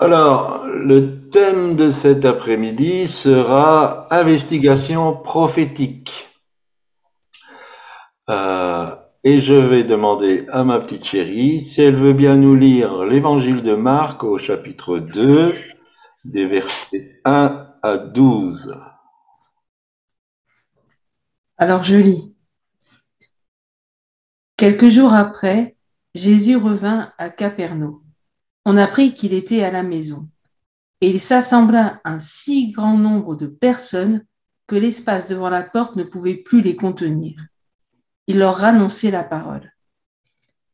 Alors, le thème de cet après-midi sera investigation prophétique. Euh, et je vais demander à ma petite chérie si elle veut bien nous lire l'évangile de Marc au chapitre 2, des versets 1 à 12. Alors je lis. Quelques jours après, Jésus revint à Capernaum. On apprit qu'il était à la maison. Et il s'assembla un si grand nombre de personnes que l'espace devant la porte ne pouvait plus les contenir. Il leur annonçait la parole.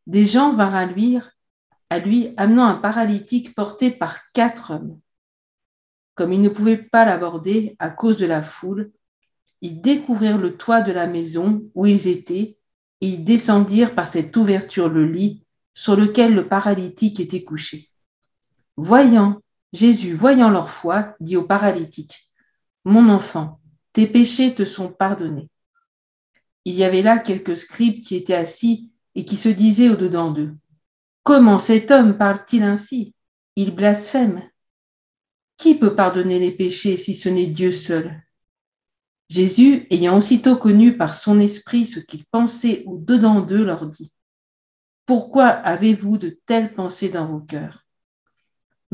Des gens vinrent à lui, à lui amenant un paralytique porté par quatre hommes. Comme ils ne pouvaient pas l'aborder à cause de la foule, ils découvrirent le toit de la maison où ils étaient et ils descendirent par cette ouverture le lit sur lequel le paralytique était couché. Voyant, Jésus, voyant leur foi, dit au paralytique, Mon enfant, tes péchés te sont pardonnés. Il y avait là quelques scribes qui étaient assis et qui se disaient au-dedans d'eux, Comment cet homme parle-t-il ainsi? Il blasphème. Qui peut pardonner les péchés si ce n'est Dieu seul? Jésus, ayant aussitôt connu par son esprit ce qu'ils pensaient au-dedans d'eux, leur dit, Pourquoi avez-vous de telles pensées dans vos cœurs?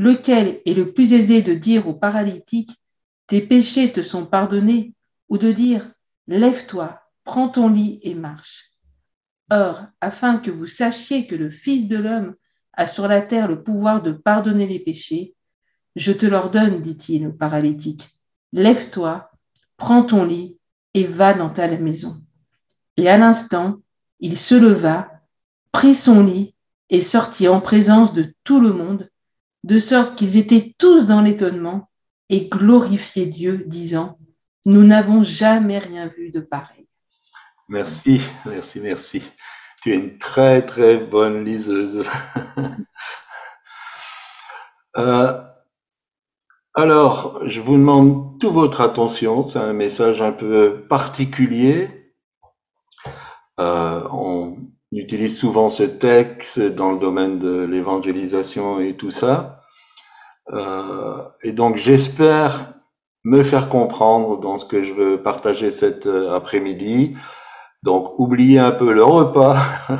Lequel est le plus aisé de dire au paralytique, Tes péchés te sont pardonnés, ou de dire, Lève-toi, prends ton lit et marche Or, afin que vous sachiez que le Fils de l'homme a sur la terre le pouvoir de pardonner les péchés, je te l'ordonne, dit-il au paralytique, Lève-toi, prends ton lit et va dans ta maison. Et à l'instant, il se leva, prit son lit et sortit en présence de tout le monde, de sorte qu'ils étaient tous dans l'étonnement et glorifiaient Dieu, disant, Nous n'avons jamais rien vu de pareil. Merci, merci, merci. Tu es une très, très bonne liseuse. euh, alors, je vous demande toute votre attention, c'est un message un peu particulier. Euh, on utilise souvent ce texte dans le domaine de l'évangélisation et tout ça. Euh, et donc j'espère me faire comprendre dans ce que je veux partager cet euh, après-midi. Donc oubliez un peu le repas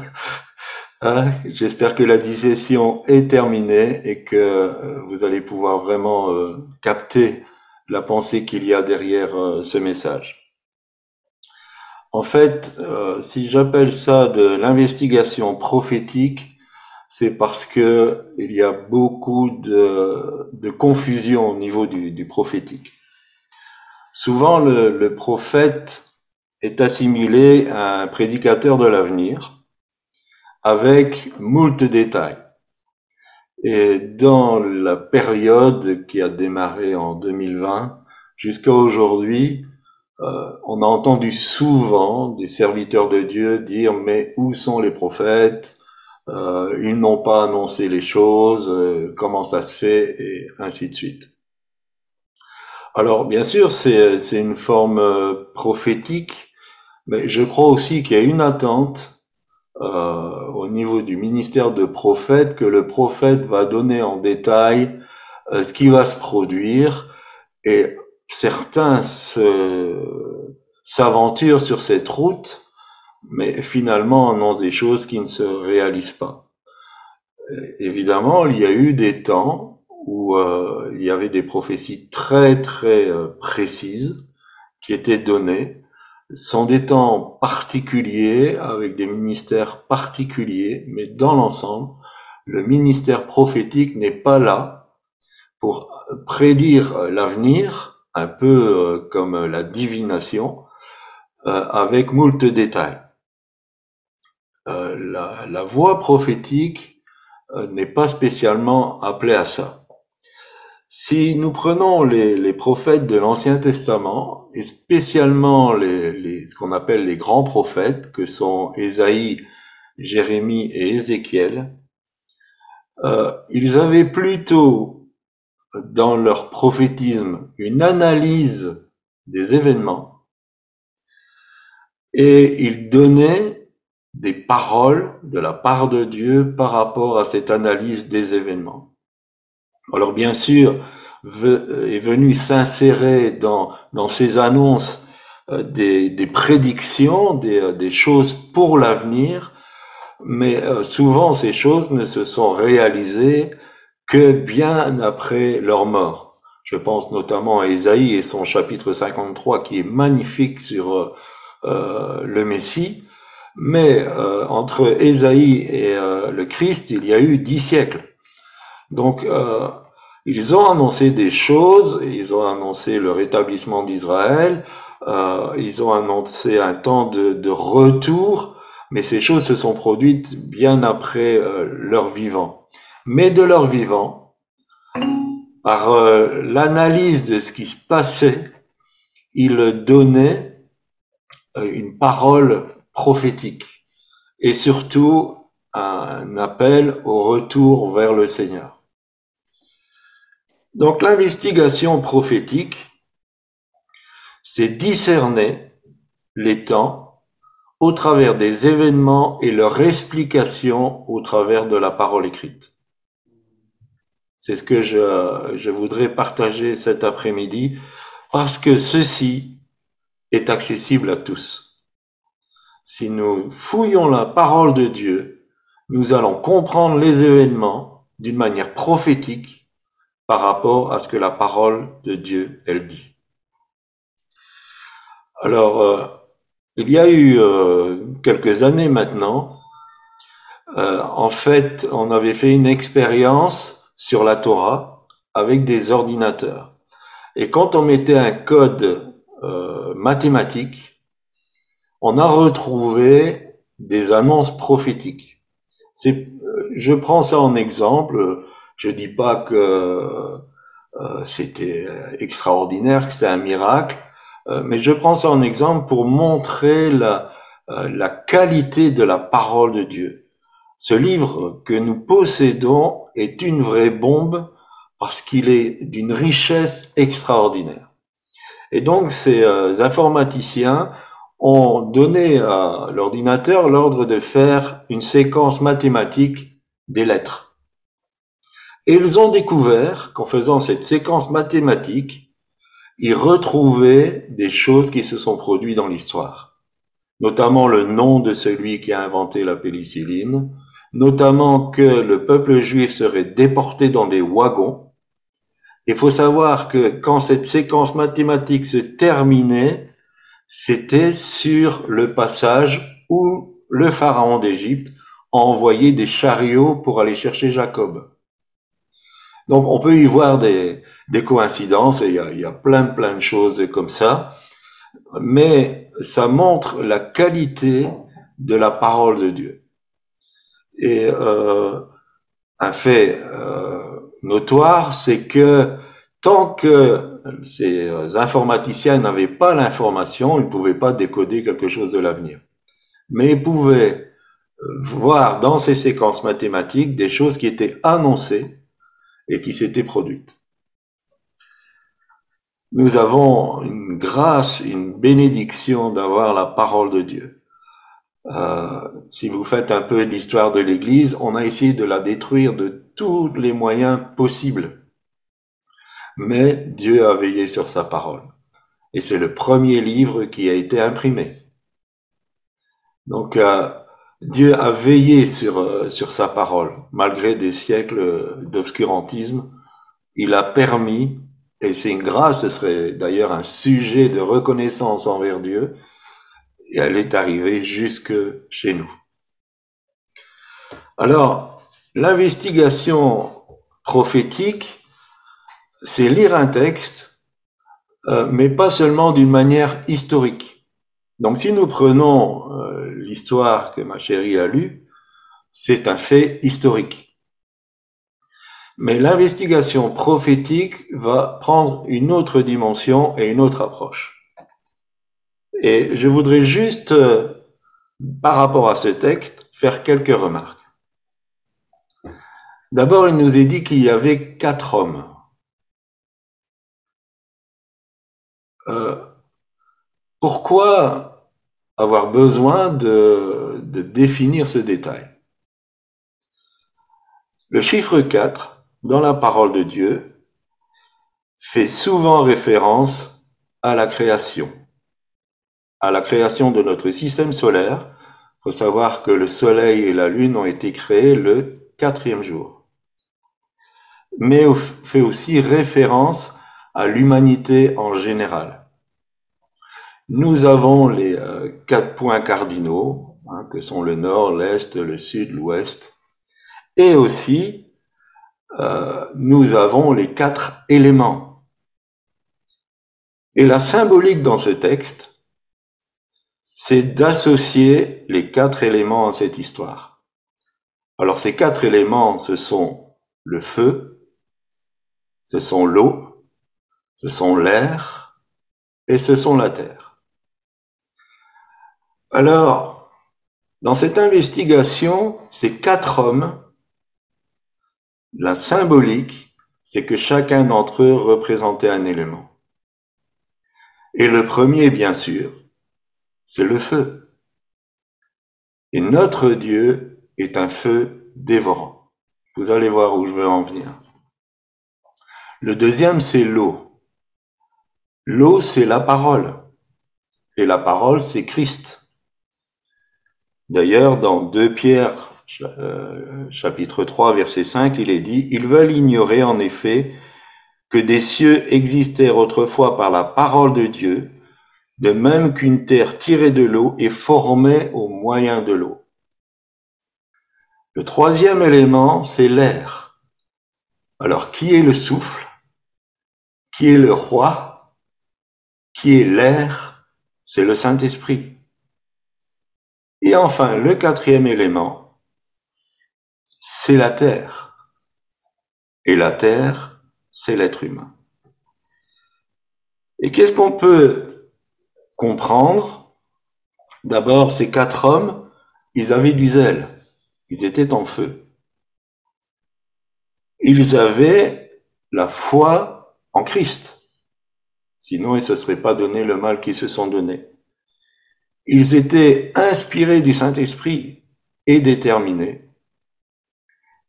Hein, j'espère que la digestion est terminée et que euh, vous allez pouvoir vraiment euh, capter la pensée qu'il y a derrière ce message. En fait, si j'appelle ça de l'investigation prophétique, c'est parce que il y a beaucoup de, confusion au niveau du, prophétique. Souvent, le, le prophète est assimilé à un prédicateur de l'avenir avec moult détails. Et dans la période qui a démarré en 2020 jusqu'à aujourd'hui, euh, on a entendu souvent des serviteurs de Dieu dire mais où sont les prophètes? Euh, Ils n'ont pas annoncé les choses, euh, comment ça se fait et ainsi de suite. Alors bien sûr c'est une forme prophétique, mais je crois aussi qu'il y a une attente euh, au niveau du ministère de prophète que le prophète va donner en détail euh, ce qui va se produire et certains s'aventurent sur cette route mais finalement annoncent des choses qui ne se réalisent pas. Évidemment, il y a eu des temps où euh, il y avait des prophéties très très précises qui étaient données sont des temps particuliers, avec des ministères particuliers, mais dans l'ensemble, le ministère prophétique n'est pas là pour prédire l'avenir, un peu euh, comme la divination, euh, avec moult détails. Euh, la, la voix prophétique n'est pas spécialement appelée à ça. Si nous prenons les, prophètes de l'Ancien Testament, et spécialement ce qu'on appelle les grands prophètes, que sont Ésaïe, Jérémie et Ézéchiel, ils avaient plutôt dans leur prophétisme une analyse des événements et ils donnaient des paroles de la part de Dieu par rapport à cette analyse des événements. Alors bien sûr, est venu s'insérer dans, ces annonces euh, des, prédictions, des, euh, des choses pour l'avenir, mais euh, souvent ces choses ne se sont réalisées que bien après leur mort. Je pense notamment à Ésaïe et son chapitre 53 qui est magnifique sur euh, le Messie. Mais euh, entre Ésaïe et le Christ, il y a eu dix siècles. Donc, ils ont annoncé des choses, ils ont annoncé le rétablissement d'Israël, euh, ils ont annoncé un temps de, de, retour, mais ces choses se sont produites bien après euh, leur vivant. Mais de leur vivant, par euh, l'analyse de ce qui se passait, ils donnaient euh, une parole prophétique et surtout un appel au retour vers le Seigneur. Donc l'investigation prophétique, c'est discerner les temps au travers des événements et leur explication au travers de la parole écrite. C'est ce que je, voudrais partager cet après-midi parce que ceci est accessible à tous. Si nous fouillons la parole de Dieu, nous allons comprendre les événements d'une manière prophétique par rapport à ce que la parole de Dieu, elle dit. Alors, euh, il y a eu euh, quelques années maintenant, euh, en fait, on avait fait une expérience sur la Torah avec des ordinateurs. Et quand on mettait un code mathématique, on a retrouvé des annonces prophétiques. je prends ça en exemple. Je dis pas que euh, c'était extraordinaire, que c'était un miracle, euh, mais je prends ça en exemple pour montrer euh, la qualité de la parole de Dieu. Ce livre que nous possédons est une vraie bombe parce qu'il est d'une richesse extraordinaire. Et donc ces informaticiens ont donné à l'ordinateur l'ordre de faire une séquence mathématique des lettres. Et ils ont découvert qu'en faisant cette séquence mathématique, ils retrouvaient des choses qui se sont produites dans l'histoire, notamment le nom de celui qui a inventé la pénicilline, notamment que le peuple juif serait déporté dans des wagons. Il faut savoir que quand cette séquence mathématique se terminait, c'était sur le passage où le pharaon d'Égypte a envoyé des chariots pour aller chercher Jacob. Donc on peut y voir des, coïncidences, et il y, a, y a plein plein de choses comme ça, mais ça montre la qualité de la parole de Dieu. Et euh, un fait euh, notoire, c'est que tant que ces informaticiens n'avaient pas l'information, ils ne pouvaient pas décoder quelque chose de l'avenir. Mais ils pouvaient voir dans ces séquences mathématiques des choses qui étaient annoncées et qui s'était produite. Nous avons une grâce, une bénédiction d'avoir la parole de Dieu. Euh, si vous faites un peu l'histoire de l'Église, on a essayé de la détruire de tous les moyens possibles. Mais Dieu a veillé sur sa parole. Et c'est le premier livre qui a été imprimé. Donc, euh, Dieu a veillé sur, euh, sur sa parole, malgré des siècles d'obscurantisme. Il a permis, et c'est une grâce, ce serait d'ailleurs un sujet de reconnaissance envers Dieu, et elle est arrivée jusque chez nous. Alors, l'investigation prophétique, c'est lire un texte, euh, mais pas seulement d'une manière historique. Donc si nous prenons euh, l'histoire que ma chérie a lue, c'est un fait historique. Mais l'investigation prophétique va prendre une autre dimension et une autre approche. Et je voudrais juste, euh, par rapport à ce texte, faire quelques remarques. D'abord, il nous est dit qu'il y avait quatre hommes. Euh, pourquoi avoir besoin de, définir ce détail? Le chiffre 4 dans la parole de Dieu, fait souvent référence à la création, à la création de notre système solaire. Il faut savoir que le Soleil et la Lune ont été créés le quatrième jour. Mais fait aussi référence à l'humanité en général. Nous avons les euh, quatre points cardinaux, hein, que sont le nord, l'est, le sud, l'ouest, et aussi euh, nous avons les quatre éléments. Et la symbolique dans ce texte, c'est d'associer les quatre éléments à cette histoire. Alors ces quatre éléments, ce sont le feu, ce sont l'eau, ce sont l'air et ce sont la terre. Alors, dans cette investigation, ces quatre hommes, la symbolique, c'est que chacun d'entre eux représentait un élément. Et le premier, bien sûr, c'est le feu. Et notre Dieu est un feu dévorant. Vous allez voir où je veux en venir. Le deuxième, c'est l'eau. L'eau, c'est la parole. Et la parole, c'est Christ. D'ailleurs, dans 2 Pierre, euh, chapitre 3, verset 5, il est dit, Ils veulent ignorer en effet que des cieux existèrent autrefois par la parole de Dieu, de même qu'une terre tirée de l'eau est formée au moyen de l'eau. Le troisième élément, c'est l'air. Alors, qui est le souffle? Qui est le roi? Qui est l'air? C'est le Saint-Esprit. Et enfin, le quatrième élément, c'est la terre. Et la terre, c'est l'être humain. Et qu'est-ce qu'on peut comprendre. D'abord, ces quatre hommes, ils avaient du zèle. Ils étaient en feu. Ils avaient la foi en Christ. Sinon, ils ne se seraient pas donné le mal qu'ils se sont donné. Ils étaient inspirés du Saint-Esprit et déterminés.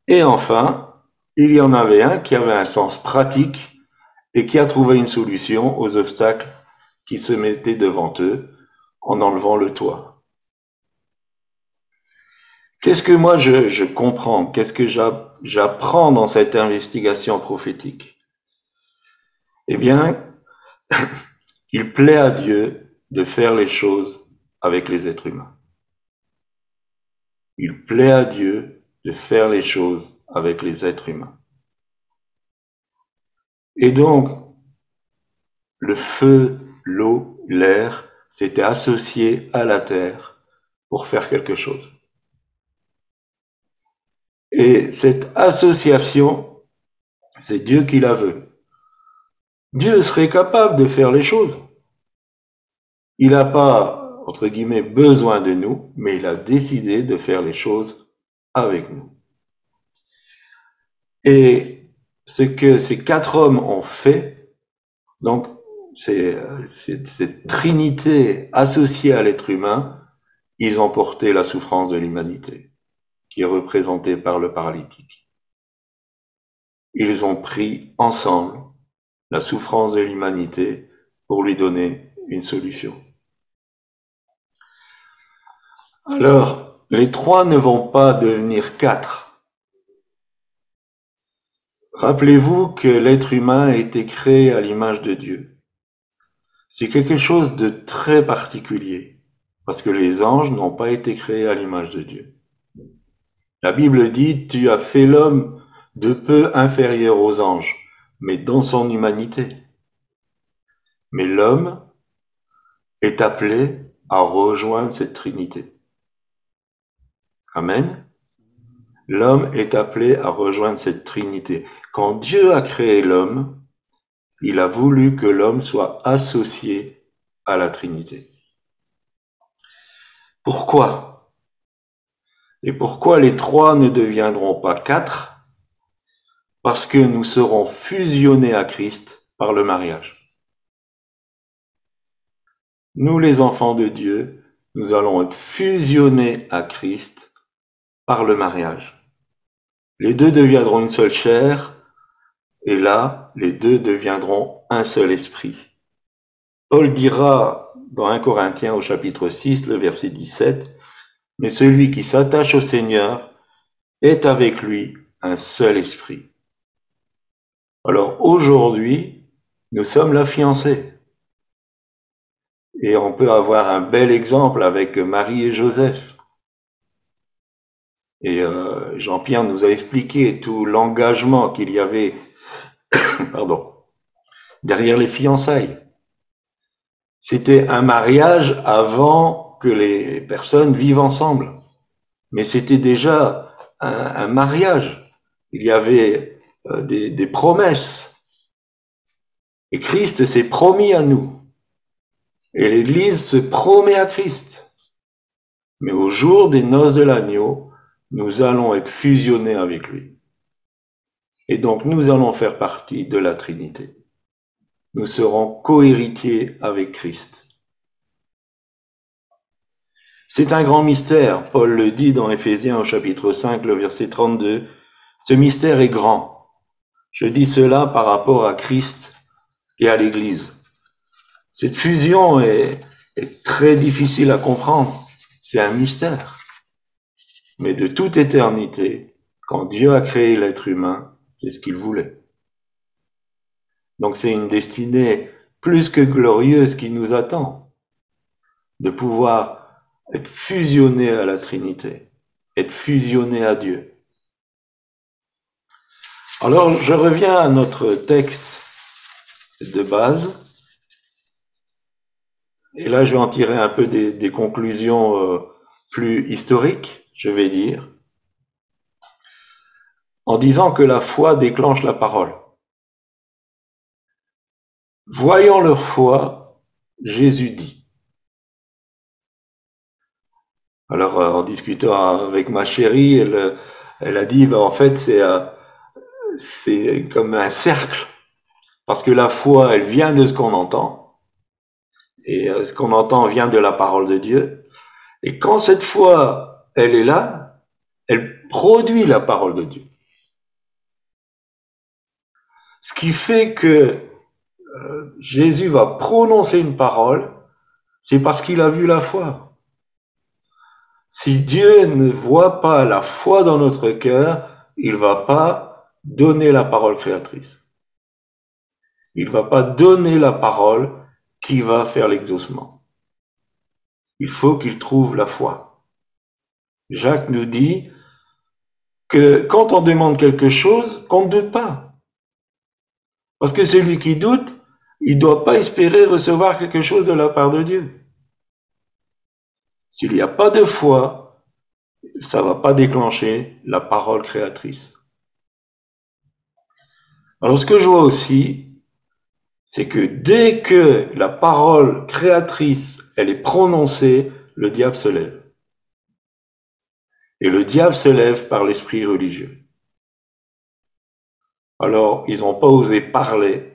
Et enfin, il y en avait un qui avait un sens pratique et qui a trouvé une solution aux obstacles se mettaient devant eux en enlevant le toit. Qu'est-ce que moi je, comprends? Qu'est-ce que j'apprends dans cette investigation prophétique? Eh bien, il plaît à Dieu de faire les choses avec les êtres humains. Il plaît à Dieu de faire les choses avec les êtres humains. Et donc, le feu l'eau, l'air s'étaient associés à la terre pour faire quelque chose. Et cette association, c'est Dieu qui la veut. Dieu serait capable de faire les choses. Il n'a pas, entre guillemets, besoin de nous, mais il a décidé de faire les choses avec nous. Et ce que ces quatre hommes ont fait, donc cette trinité associée à l'être humain, ils ont porté la souffrance de l'humanité, qui est représentée par le paralytique. Ils ont pris ensemble la souffrance de l'humanité pour lui donner une solution. Alors, les trois ne vont pas devenir quatre. Rappelez-vous que l'être humain a été créé à l'image de Dieu. C'est quelque chose de très particulier, parce que les anges n'ont pas été créés à l'image de Dieu. La Bible dit, tu as fait l'homme de peu inférieur aux anges, mais dans son humanité. Mais l'homme est appelé à rejoindre cette Trinité. Amen. L'homme est appelé à rejoindre cette Trinité. Quand Dieu a créé l'homme, il a voulu que l'homme soit associé à la Trinité. Pourquoi? Et pourquoi les trois ne deviendront pas quatre? Parce que nous serons fusionnés à Christ par le mariage. Nous les enfants de Dieu, nous allons être fusionnés à Christ par le mariage. Les deux deviendront une seule chair et là, les deux deviendront un seul esprit. Paul dira dans 1 Corinthiens au chapitre 6, le verset 17, Mais celui qui s'attache au Seigneur est avec lui un seul esprit. Alors aujourd'hui, nous sommes la fiancée. Et on peut avoir un bel exemple avec Marie et Joseph. Et euh, Jean-Pierre nous a expliqué tout l'engagement qu'il y avait pardon, derrière les fiançailles. C'était un mariage avant que les personnes vivent ensemble. Mais c'était déjà un, mariage. Il y avait euh, des, des promesses. Et Christ s'est promis à nous. Et l'Église se promet à Christ. Mais au jour des noces de l'agneau, nous allons être fusionnés avec lui. Et donc nous allons faire partie de la Trinité. Nous serons cohéritiers avec Christ. C'est un grand mystère, Paul le dit dans Éphésiens au chapitre 5, le verset 32. Ce mystère est grand. Je dis cela par rapport à Christ et à l'Église. Cette fusion est, très difficile à comprendre. C'est un mystère. Mais de toute éternité, quand Dieu a créé l'être humain, c'est ce qu'il voulait. Donc c'est une destinée plus que glorieuse qui nous attend, de pouvoir être fusionné à la Trinité, être fusionné à Dieu. Alors je reviens à notre texte de base. Et là, je vais en tirer un peu des, conclusions euh, plus historiques, je vais dire, en disant que la foi déclenche la parole. Voyant leur foi, Jésus dit. Alors, euh, en discutant avec ma chérie, elle, a dit, ben, en fait, c'est euh, c'est comme un cercle, parce que la foi, elle vient de ce qu'on entend, et euh, ce qu'on entend vient de la parole de Dieu. Et quand cette foi, elle est là, elle produit la parole de Dieu. Ce qui fait que euh, Jésus va prononcer une parole, c'est parce qu'il a vu la foi. Si Dieu ne voit pas la foi dans notre cœur, il va pas donner la parole créatrice. Il va pas donner la parole qui va faire l'exaucement. Il faut qu'il trouve la foi. Jacques nous dit que quand on demande quelque chose, qu'on ne doute pas. Parce que celui qui doute, il ne doit pas espérer recevoir quelque chose de la part de Dieu. S'il n'y a pas de foi, ça ne va pas déclencher la parole créatrice. Alors ce que je vois aussi, c'est que dès que la parole créatrice, elle est prononcée, le diable se lève. Et le diable se lève par l'esprit religieux. Alors, ils n'ont pas osé parler,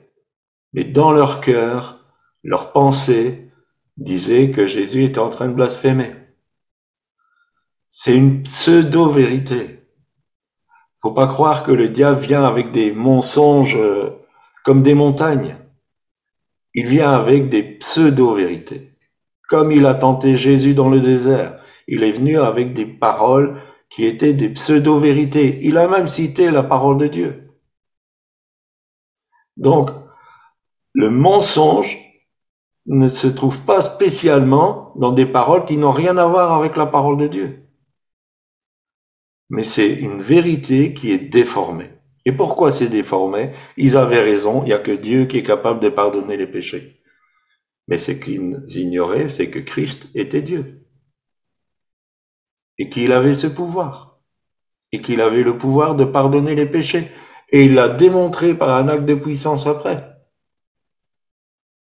mais dans leur cœur, leur pensée disait que Jésus était en train de blasphémer. C'est une pseudo-vérité. Faut pas croire que le diable vient avec des mensonges euh, comme des montagnes. Il vient avec des pseudo-vérités. Comme il a tenté Jésus dans le désert, il est venu avec des paroles qui étaient des pseudo-vérités. Il a même cité la parole de Dieu. Donc, le mensonge ne se trouve pas spécialement dans des paroles qui n'ont rien à voir avec la parole de Dieu. Mais c'est une vérité qui est déformée. Et pourquoi c'est déformé? Ils avaient raison, il n'y a que Dieu qui est capable de pardonner les péchés. Mais ce qu'ils ignoraient, c'est que Christ était Dieu. Et qu'il avait ce pouvoir. Et qu'il avait le pouvoir de pardonner les péchés. Et il l'a démontré par un acte de puissance après.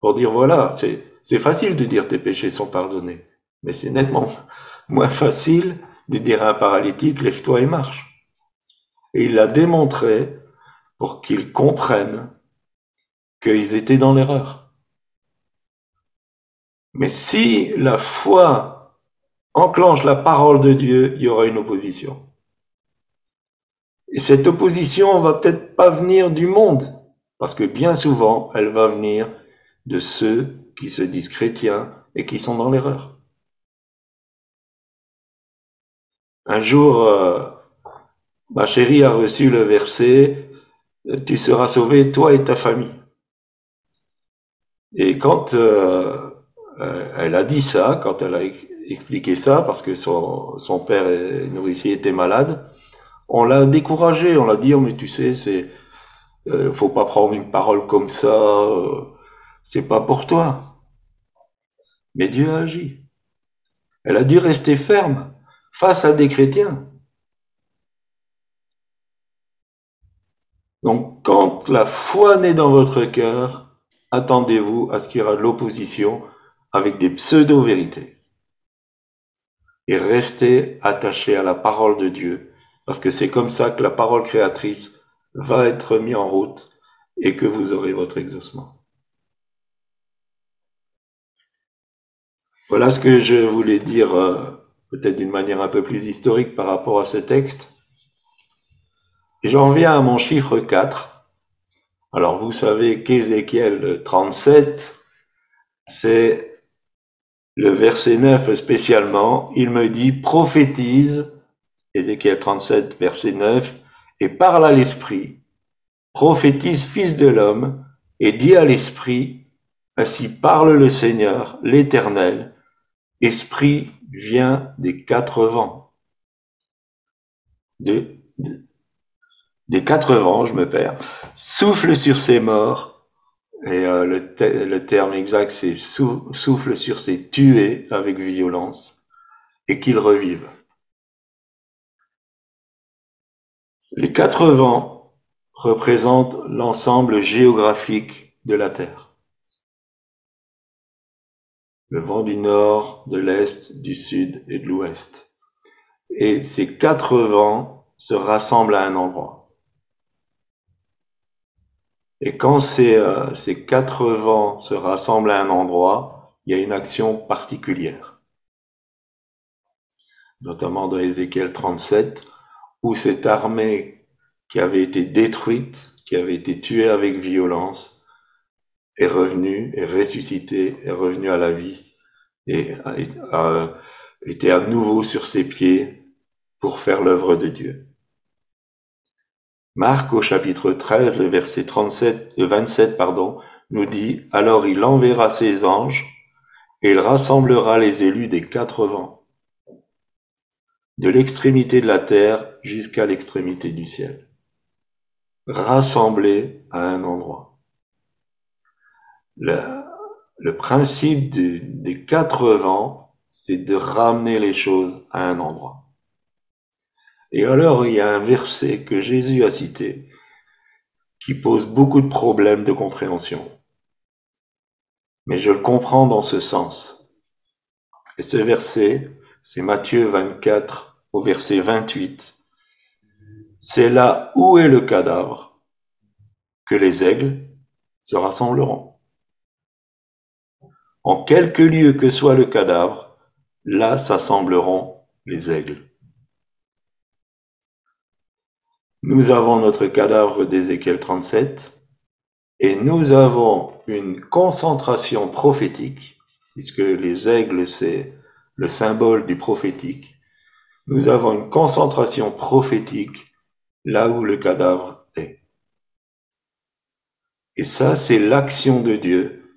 Pour dire, voilà, c'est facile de dire tes péchés sont pardonnés. Mais c'est nettement moins facile de dire à un paralytique, lève-toi et marche. Et il l'a démontré pour qu'ils comprennent qu'ils étaient dans l'erreur. Mais si la foi enclenche la parole de Dieu, il y aura une opposition. Et cette opposition va peut-être pas venir du monde, parce que bien souvent, elle va venir de ceux qui se disent chrétiens et qui sont dans l'erreur. Un jour, euh, ma chérie a reçu le verset Tu seras sauvé, toi et ta famille. Et quand euh, euh, elle a dit ça, quand elle a expliqué ça, parce que son, son père nourricier était malade, on l'a découragé, on l'a dit, oh, mais tu sais, c'est, euh, faut pas prendre une parole comme ça, euh, c'est pas pour toi. Mais Dieu a agi. Elle a dû rester ferme face à des chrétiens. Donc, quand la foi naît dans votre cœur, attendez-vous à ce qu'il y aura de l'opposition avec des pseudo-vérités. Et restez attachés à la parole de Dieu, parce que c'est comme ça que la parole créatrice va être mise en route et que vous aurez votre exaucement. Voilà ce que je voulais dire, euh, peut-être d'une manière un peu plus historique par rapport à ce texte. J'en viens à mon chiffre 4. Alors vous savez qu'Ézéchiel 37, c'est le verset 9 spécialement, il me dit prophétise, Ézéchiel 37, verset 9, et parle à l'esprit, prophétise fils de l'homme, et dit à l'esprit, ainsi parle le Seigneur, l'Éternel, esprit vient des quatre vents. des quatre vents, je me perds, souffle sur ses morts, et euh, le, terme exact, c'est souffle sur ces tués avec violence et qu'ils revivent. Les quatre vents représentent l'ensemble géographique de la Terre. Le vent du nord, de l'est, du sud et de l'ouest. Et ces quatre vents se rassemblent à un endroit. Et quand ces, euh, quatre vents se rassemblent à un endroit, il y a une action particulière. Notamment dans Ézéchiel 37, où cette armée qui avait été détruite, qui avait été tuée avec violence, est revenue, est ressuscitée, est revenue à la vie et a, été à nouveau sur ses pieds pour faire l'œuvre de Dieu. Marc au chapitre 13, le verset 37, 27, pardon, nous dit, Alors il enverra ses anges, et il rassemblera les élus des quatre vents, de l'extrémité de la terre jusqu'à l'extrémité du ciel, rassemblés à un endroit. Le, le principe des quatre vents, c'est de ramener les choses à un endroit. Et alors, il y a un verset que Jésus a cité qui pose beaucoup de problèmes de compréhension. Mais je le comprends dans ce sens. Et ce verset, c'est Matthieu 24 au verset 28. C'est là où est le cadavre que les aigles se rassembleront. En quelque lieu que soit le cadavre, là s'assembleront les aigles. Nous avons notre cadavre d'Ézéchiel 37 et nous avons une concentration prophétique, puisque les aigles, c'est le symbole du prophétique. Nous avons une concentration prophétique là où le cadavre est. Et ça, c'est l'action de Dieu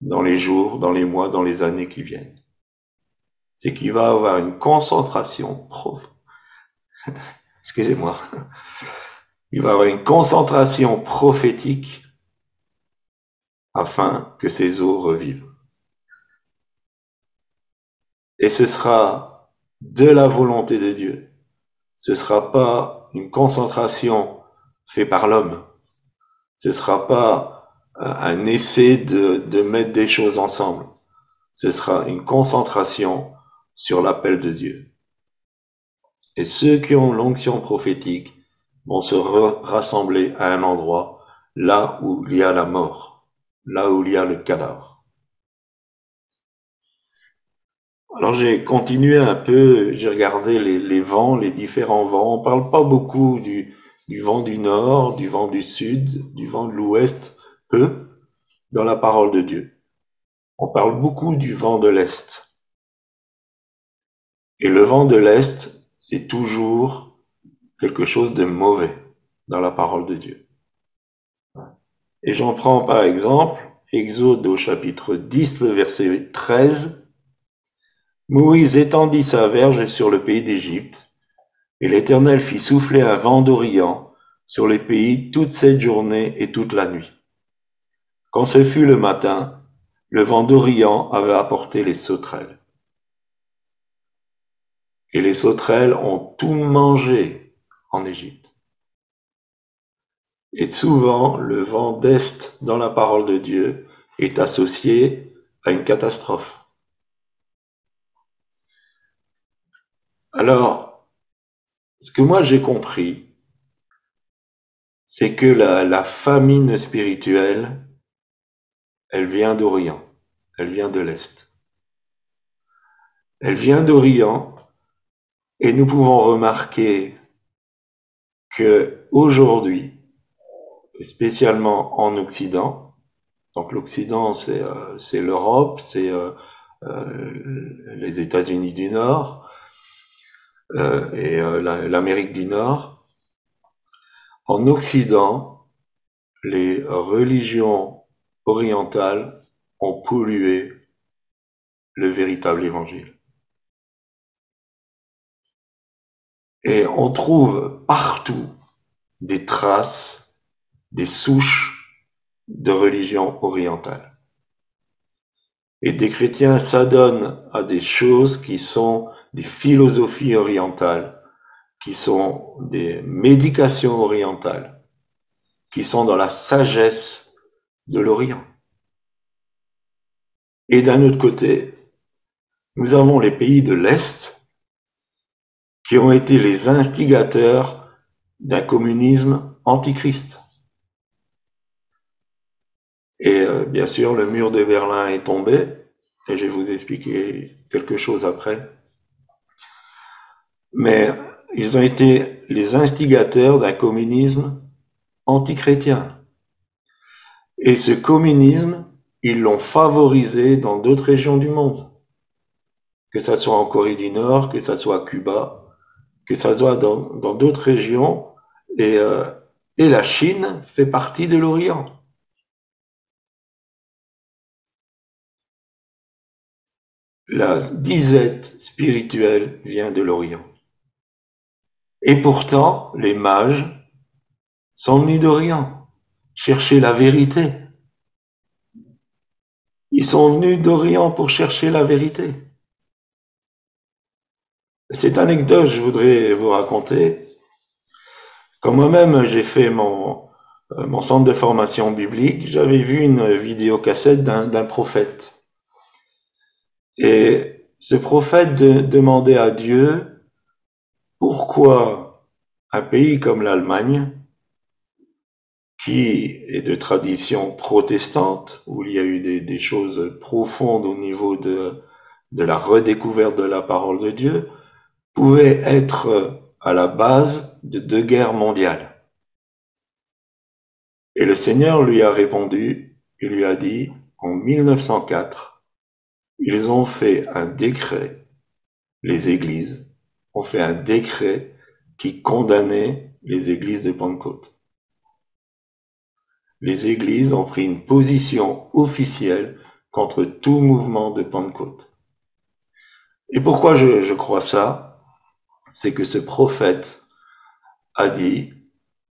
dans les jours, dans les mois, dans les années qui viennent. C'est qu'il va avoir une concentration excusez-moi, il va avoir une concentration prophétique afin que ces eaux revivent. Et ce sera de la volonté de Dieu. Ce sera pas une concentration faite par l'homme. Ce sera pas euh, un essai de, de mettre des choses ensemble. Ce sera une concentration sur l'appel de Dieu. Et ceux qui ont l'onction prophétique vont se rassembler à un endroit, là où il y a la mort, là où il y a le cadavre. Alors j'ai continué un peu, j'ai regardé les, vents, les différents vents. On parle pas beaucoup du, du vent du nord, du vent du sud, du vent de l'ouest, peu, dans la parole de Dieu. On parle beaucoup du vent de l'est. Et le vent de l'est, c'est toujours quelque chose de mauvais dans la parole de Dieu. Et j'en prends par exemple Exode au chapitre 10, le verset 13. Moïse étendit sa verge sur le pays d'Égypte, et l'Éternel fit souffler un vent d'Orient sur les pays toute cette journée et toute la nuit. Quand ce fut le matin, le vent d'Orient avait apporté les sauterelles. Et les sauterelles ont tout mangé en Égypte. Et souvent, le vent d'Est dans la parole de Dieu est associé à une catastrophe. Alors, ce que moi j'ai compris, c'est que la, famine spirituelle, elle vient d'Orient, elle vient de l'Est. Elle vient d'Orient et nous pouvons remarquer que aujourd'hui, spécialement en Occident. Donc l'Occident, c'est euh, l'Europe, c'est euh, euh, les États-Unis du Nord et euh, l'Amérique du Nord. En Occident, les religions orientales ont pollué le véritable évangile. Et on trouve partout des traces des souches de religion orientale. Et des chrétiens s'adonnent à des choses qui sont des philosophies orientales, qui sont des médications orientales, qui sont dans la sagesse de l'Orient. Et d'un autre côté, nous avons les pays de l'Est qui ont été les instigateurs d'un communisme antichrist. Et euh, bien sûr, le mur de Berlin est tombé, et je vais vous expliquer quelque chose après. Mais ils ont été les instigateurs d'un communisme antichrétien. Et ce communisme, ils l'ont favorisé dans d'autres régions du monde. Que ça soit en Corée du Nord, que ça soit à Cuba, que ça soit dans d'autres régions. Euh, et la Chine fait partie de l'Orient. La disette spirituelle vient de l'Orient. Et pourtant, les mages sont venus d'Orient, chercher la vérité. Ils sont venus d'Orient pour chercher la vérité. Cette anecdote, je voudrais vous raconter. Quand moi-même j'ai fait mon, euh, mon centre de formation biblique, j'avais vu une vidéocassette d'un prophète. Et ce prophète demandait à Dieu pourquoi un pays comme l'Allemagne, qui est de tradition protestante, où il y a eu des, choses profondes au niveau de, de la redécouverte de la parole de Dieu, pouvait être à la base de deux guerres mondiales. Et le Seigneur lui a répondu, il lui a dit, en 1904, ils ont fait un décret, les églises ont fait un décret qui condamnait les églises de Pentecôte. Les églises ont pris une position officielle contre tout mouvement de Pentecôte. Et pourquoi je, crois ça? C'est que ce prophète a dit,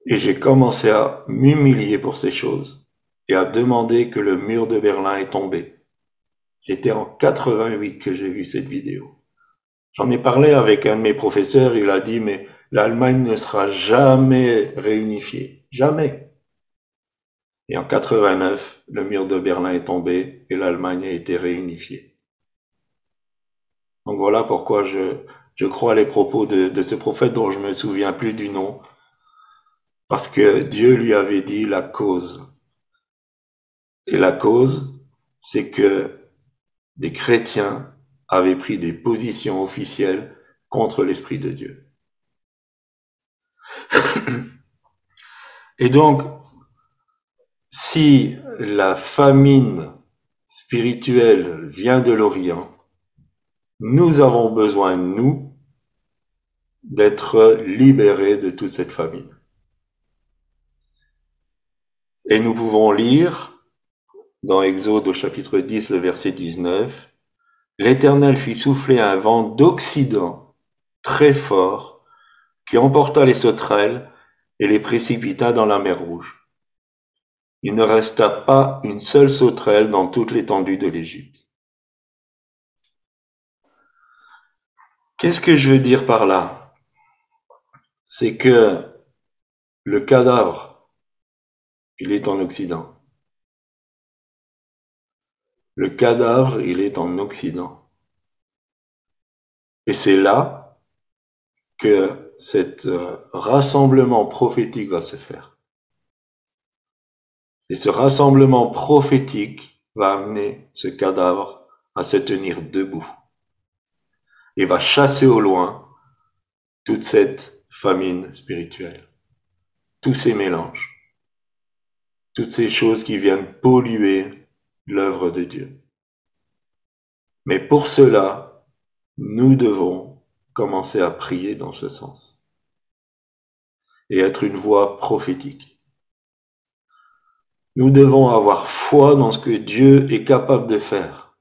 et j'ai commencé à m'humilier pour ces choses, et à demander que le mur de Berlin est tombé. C'était en 88 que j'ai vu cette vidéo. J'en ai parlé avec un de mes professeurs, il a dit, mais l'Allemagne ne sera jamais réunifiée. Jamais. Et en 89, le mur de Berlin est tombé et l'Allemagne a été réunifiée. Donc voilà pourquoi je, crois les propos de, de ce prophète dont je me souviens plus du nom. Parce que Dieu lui avait dit la cause. Et la cause, c'est que des chrétiens avaient pris des positions officielles contre l'Esprit de Dieu. Et donc, si la famine spirituelle vient de l'Orient, nous avons besoin, nous, d'être libérés de toute cette famine. Et nous pouvons lire dans Exode au chapitre 10, le verset 19, L'Éternel fit souffler un vent d'Occident très fort qui emporta les sauterelles et les précipita dans la mer Rouge. Il ne resta pas une seule sauterelle dans toute l'étendue de l'Égypte. Qu'est-ce que je veux dire par là? C'est que le cadavre, il est en Occident. Le cadavre, il est en Occident. Et c'est là que cet euh, rassemblement prophétique va se faire. Et ce rassemblement prophétique va amener ce cadavre à se tenir debout et va chasser au loin toute cette famine spirituelle, tous ces mélanges, toutes ces choses qui viennent polluer l'œuvre de Dieu. Mais pour cela, nous devons commencer à prier dans ce sens et être une voix prophétique. Nous devons avoir foi dans ce que Dieu est capable de faire.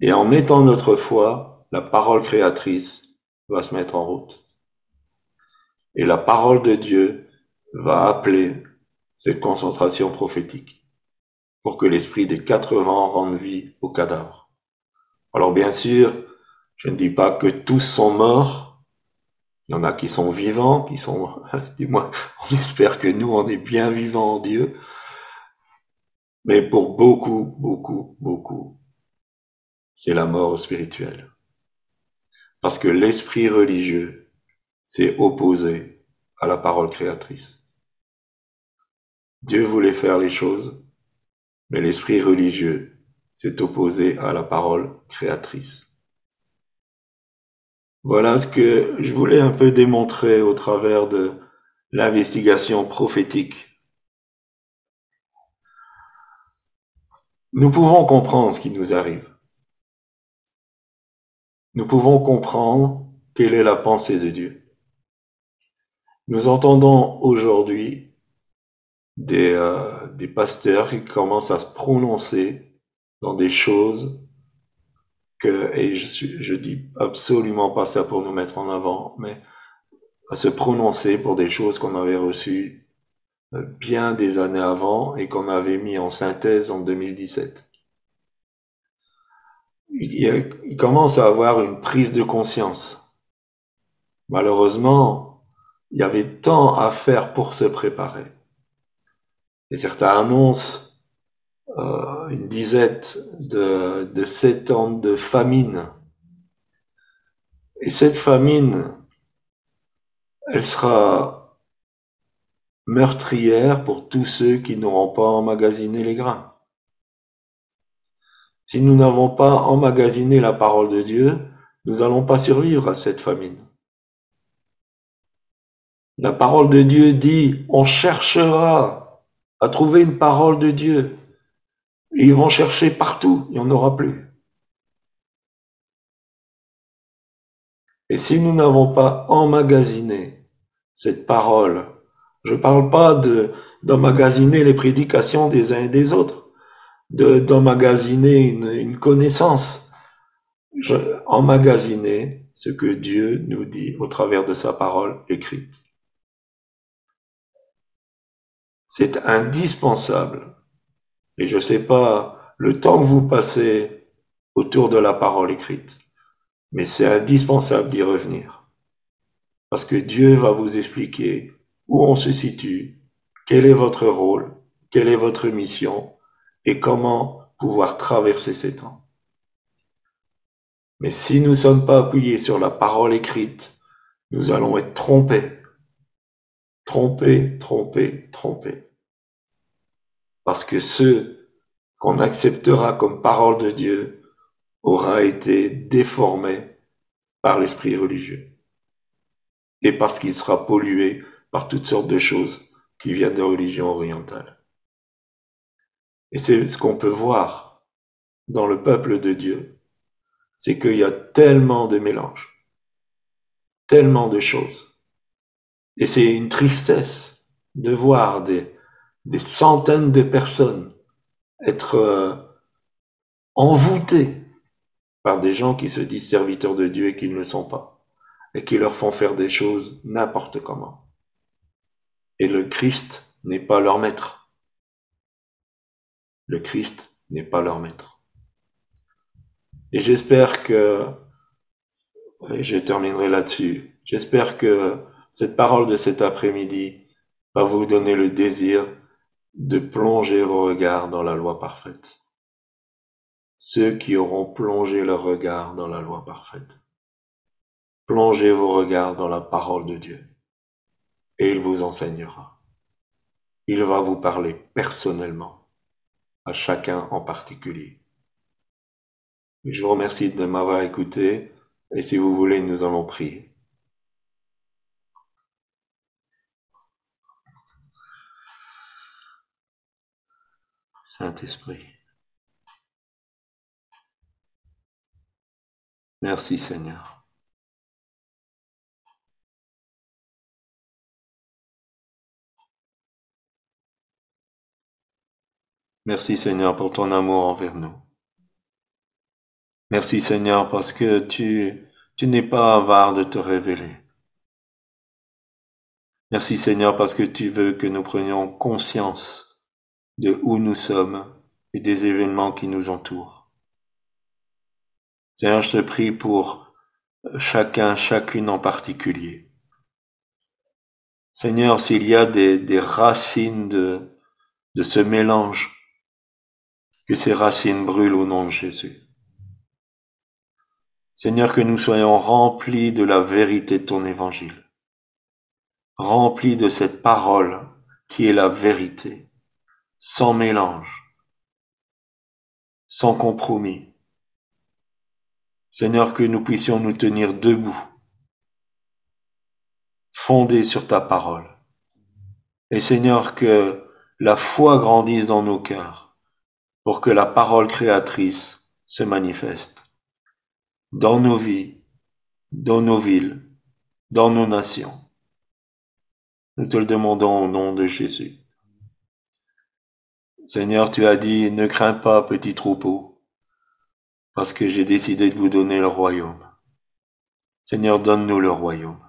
Et en mettant notre foi, la parole créatrice va se mettre en route. Et la parole de Dieu va appeler cette concentration prophétique que l'esprit des quatre vents rende vie au cadavre. Alors bien sûr, je ne dis pas que tous sont morts. Il y en a qui sont vivants, qui sont, du moins, on espère que nous, on est bien vivants en Dieu. Mais pour beaucoup, beaucoup, beaucoup, c'est la mort spirituelle. Parce que l'esprit religieux s'est opposé à la parole créatrice. Dieu voulait faire les choses, mais l'esprit religieux s'est opposé à la parole créatrice. Voilà ce que je voulais un peu démontrer au travers de l'investigation prophétique. Nous pouvons comprendre ce qui nous arrive. Nous pouvons comprendre quelle est la pensée de Dieu. Nous entendons aujourd'hui des, euh, des pasteurs qui commencent à se prononcer dans des choses que, et je, suis, je dis absolument pas ça pour nous mettre en avant, mais à se prononcer pour des choses qu'on avait reçues euh, bien des années avant et qu'on avait mis en synthèse en 2017. Il, il commence à avoir une prise de conscience. Malheureusement, il y avait tant à faire pour se préparer. Et certains annoncent euh, une de, de sept ans de famine. Et cette famine, elle sera meurtrière pour tous ceux qui n'auront pas emmagasiné les grains. Si nous n'avons pas emmagasiné la parole de Dieu, nous n'allons pas survivre à cette famine. La parole de Dieu dit, on cherchera à trouver une parole de Dieu. Ils vont chercher partout, il n'y en aura plus. Et si nous n'avons pas emmagasiné cette parole, je ne parle pas de d'emmagasiner les prédications des uns et des autres, de d'emmagasiner une, une connaissance, je, emmagasiner ce que Dieu nous dit au travers de sa parole écrite. C'est indispensable. Et je ne sais pas le temps que vous passez autour de la parole écrite, mais c'est indispensable d'y revenir. Parce que Dieu va vous expliquer où on se situe, quel est votre rôle, quelle est votre mission et comment pouvoir traverser ces temps. Mais si nous ne sommes pas appuyés sur la parole écrite, nous allons être trompés tromper, tromper, tromper. Parce que ceux qu'on acceptera comme parole de Dieu aura été déformé par l'esprit religieux et parce qu'il sera pollué par toutes sortes de choses qui viennent de religion orientale. Et c'est ce qu'on peut voir dans le peuple de Dieu, c'est qu'il y a tellement de mélanges, tellement de choses. Et c'est une tristesse de voir des, centaines de personnes être euh, envoûtées par des gens qui se disent serviteurs de Dieu et qui ne le sont pas, et qui leur font faire des choses n'importe comment. Et le Christ n'est pas leur maître. Le Christ n'est pas leur maître. Et j'espère que, je terminerai là-dessus, j'espère que cette parole de cet après-midi va vous donner le désir de plonger vos regards dans la loi parfaite. Ceux qui auront plongé leur regard dans la loi parfaite. Plongez vos regards dans la parole de Dieu et il vous enseignera. Il va vous parler personnellement, à chacun en particulier. Je vous remercie de m'avoir écouté et si vous voulez, nous allons prier. Saint-Esprit. Merci Seigneur. Merci Seigneur pour ton amour envers nous. Merci Seigneur parce que tu, tu n'es pas avare de te révéler. Merci Seigneur parce que tu veux que nous prenions conscience de où nous sommes et des événements qui nous entourent. Seigneur, je te prie pour chacun, chacune en particulier. Seigneur, s'il y a des, racines de, de ce mélange, que ces racines brûlent au nom de Jésus. Seigneur, que nous soyons remplis de la vérité de ton évangile, remplis de cette parole qui est la vérité sans mélange, sans compromis. Seigneur, que nous puissions nous tenir debout, fondés sur ta parole. Et Seigneur, que la foi grandisse dans nos cœurs pour que la parole créatrice se manifeste dans nos vies, dans nos villes, dans nos nations. Nous te le demandons au nom de Jésus. Seigneur, tu as dit, ne crains pas, petit troupeau, parce que j'ai décidé de vous donner le royaume. Seigneur, donne-nous le royaume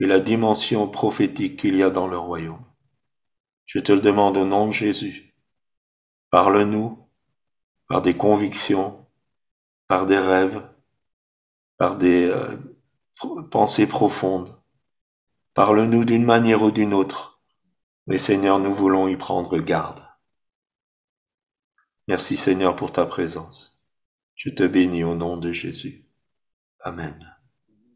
et la dimension prophétique qu'il y a dans le royaume. Je te le demande au nom de Jésus. Parle-nous par des convictions, par des rêves, par des euh, pensées profondes. Parle-nous d'une manière ou d'une autre. Mais Seigneur, nous voulons y prendre garde. Merci Seigneur pour ta présence. Je te bénis au nom de Jésus. Amen.